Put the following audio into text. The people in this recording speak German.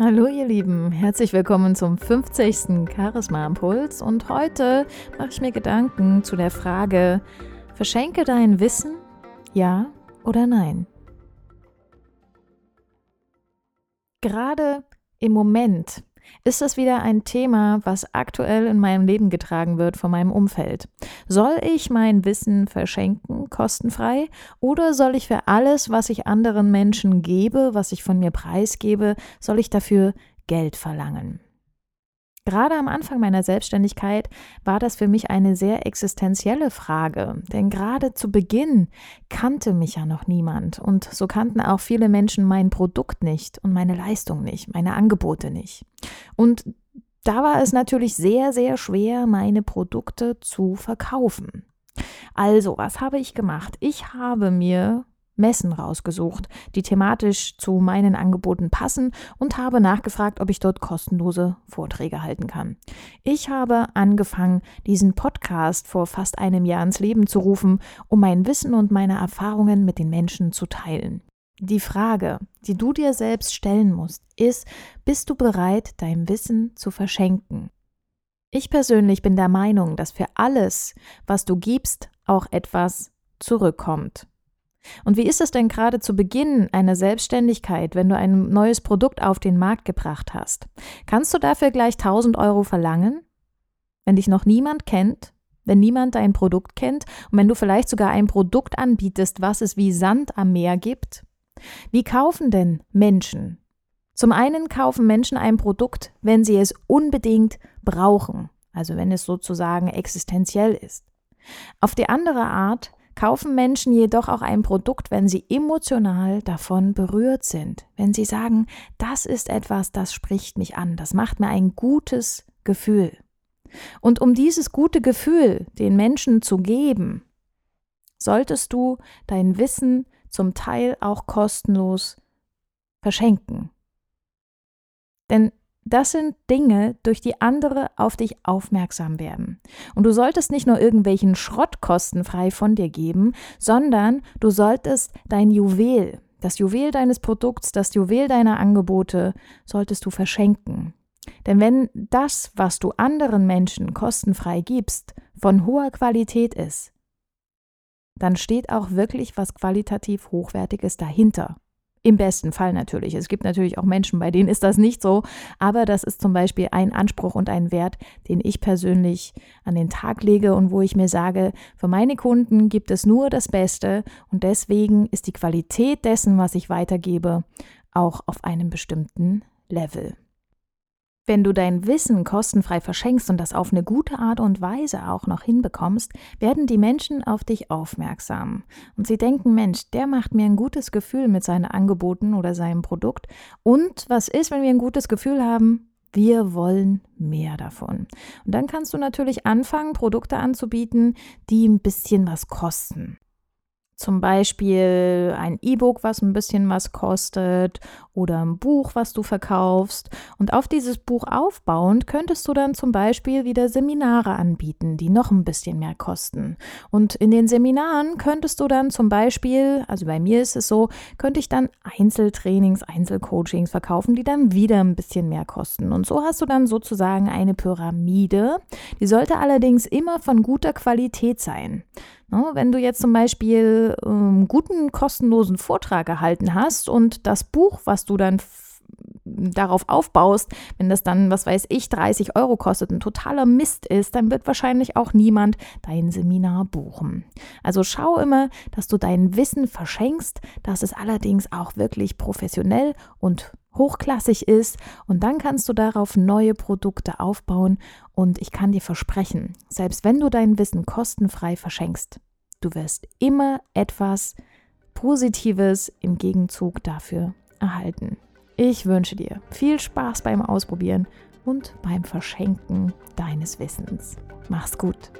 Hallo ihr Lieben, herzlich willkommen zum 50. Charisma Impuls und heute mache ich mir Gedanken zu der Frage, verschenke dein Wissen, ja oder nein? Gerade im Moment ist das wieder ein Thema, was aktuell in meinem Leben getragen wird von meinem Umfeld. Soll ich mein Wissen verschenken, kostenfrei, oder soll ich für alles, was ich anderen Menschen gebe, was ich von mir preisgebe, soll ich dafür Geld verlangen? Gerade am Anfang meiner Selbstständigkeit war das für mich eine sehr existenzielle Frage, denn gerade zu Beginn kannte mich ja noch niemand und so kannten auch viele Menschen mein Produkt nicht und meine Leistung nicht, meine Angebote nicht. Und da war es natürlich sehr, sehr schwer, meine Produkte zu verkaufen. Also, was habe ich gemacht? Ich habe mir Messen rausgesucht, die thematisch zu meinen Angeboten passen und habe nachgefragt, ob ich dort kostenlose Vorträge halten kann. Ich habe angefangen, diesen Podcast vor fast einem Jahr ins Leben zu rufen, um mein Wissen und meine Erfahrungen mit den Menschen zu teilen. Die Frage, die du dir selbst stellen musst, ist, bist du bereit, dein Wissen zu verschenken? Ich persönlich bin der Meinung, dass für alles, was du gibst, auch etwas zurückkommt. Und wie ist es denn gerade zu Beginn einer Selbstständigkeit, wenn du ein neues Produkt auf den Markt gebracht hast? Kannst du dafür gleich 1000 Euro verlangen? Wenn dich noch niemand kennt, wenn niemand dein Produkt kennt und wenn du vielleicht sogar ein Produkt anbietest, was es wie Sand am Meer gibt? Wie kaufen denn Menschen? Zum einen kaufen Menschen ein Produkt, wenn sie es unbedingt brauchen, also wenn es sozusagen existenziell ist. Auf die andere Art kaufen Menschen jedoch auch ein Produkt, wenn sie emotional davon berührt sind, wenn sie sagen, das ist etwas, das spricht mich an, das macht mir ein gutes Gefühl. Und um dieses gute Gefühl den Menschen zu geben, solltest du dein Wissen zum Teil auch kostenlos verschenken. Denn das sind Dinge, durch die andere auf dich aufmerksam werden. Und du solltest nicht nur irgendwelchen Schrott kostenfrei von dir geben, sondern du solltest dein Juwel, das Juwel deines Produkts, das Juwel deiner Angebote, solltest du verschenken. Denn wenn das, was du anderen Menschen kostenfrei gibst, von hoher Qualität ist, dann steht auch wirklich was qualitativ Hochwertiges dahinter. Im besten Fall natürlich. Es gibt natürlich auch Menschen, bei denen ist das nicht so. Aber das ist zum Beispiel ein Anspruch und ein Wert, den ich persönlich an den Tag lege und wo ich mir sage, für meine Kunden gibt es nur das Beste und deswegen ist die Qualität dessen, was ich weitergebe, auch auf einem bestimmten Level. Wenn du dein Wissen kostenfrei verschenkst und das auf eine gute Art und Weise auch noch hinbekommst, werden die Menschen auf dich aufmerksam. Und sie denken, Mensch, der macht mir ein gutes Gefühl mit seinen Angeboten oder seinem Produkt. Und was ist, wenn wir ein gutes Gefühl haben? Wir wollen mehr davon. Und dann kannst du natürlich anfangen, Produkte anzubieten, die ein bisschen was kosten. Zum Beispiel ein E-Book, was ein bisschen was kostet oder ein Buch, was du verkaufst. Und auf dieses Buch aufbauend könntest du dann zum Beispiel wieder Seminare anbieten, die noch ein bisschen mehr kosten. Und in den Seminaren könntest du dann zum Beispiel, also bei mir ist es so, könnte ich dann Einzeltrainings, Einzelcoachings verkaufen, die dann wieder ein bisschen mehr kosten. Und so hast du dann sozusagen eine Pyramide. Die sollte allerdings immer von guter Qualität sein. Ne, wenn du jetzt zum Beispiel einen ähm, guten kostenlosen Vortrag erhalten hast und das Buch, was du dann darauf aufbaust, wenn das dann, was weiß ich, 30 Euro kostet, ein totaler Mist ist, dann wird wahrscheinlich auch niemand dein Seminar buchen. Also schau immer, dass du dein Wissen verschenkst, dass es allerdings auch wirklich professionell und hochklassig ist. Und dann kannst du darauf neue Produkte aufbauen. Und ich kann dir versprechen, selbst wenn du dein Wissen kostenfrei verschenkst, du wirst immer etwas Positives im Gegenzug dafür erhalten. Ich wünsche dir viel Spaß beim Ausprobieren und beim Verschenken deines Wissens. Mach's gut.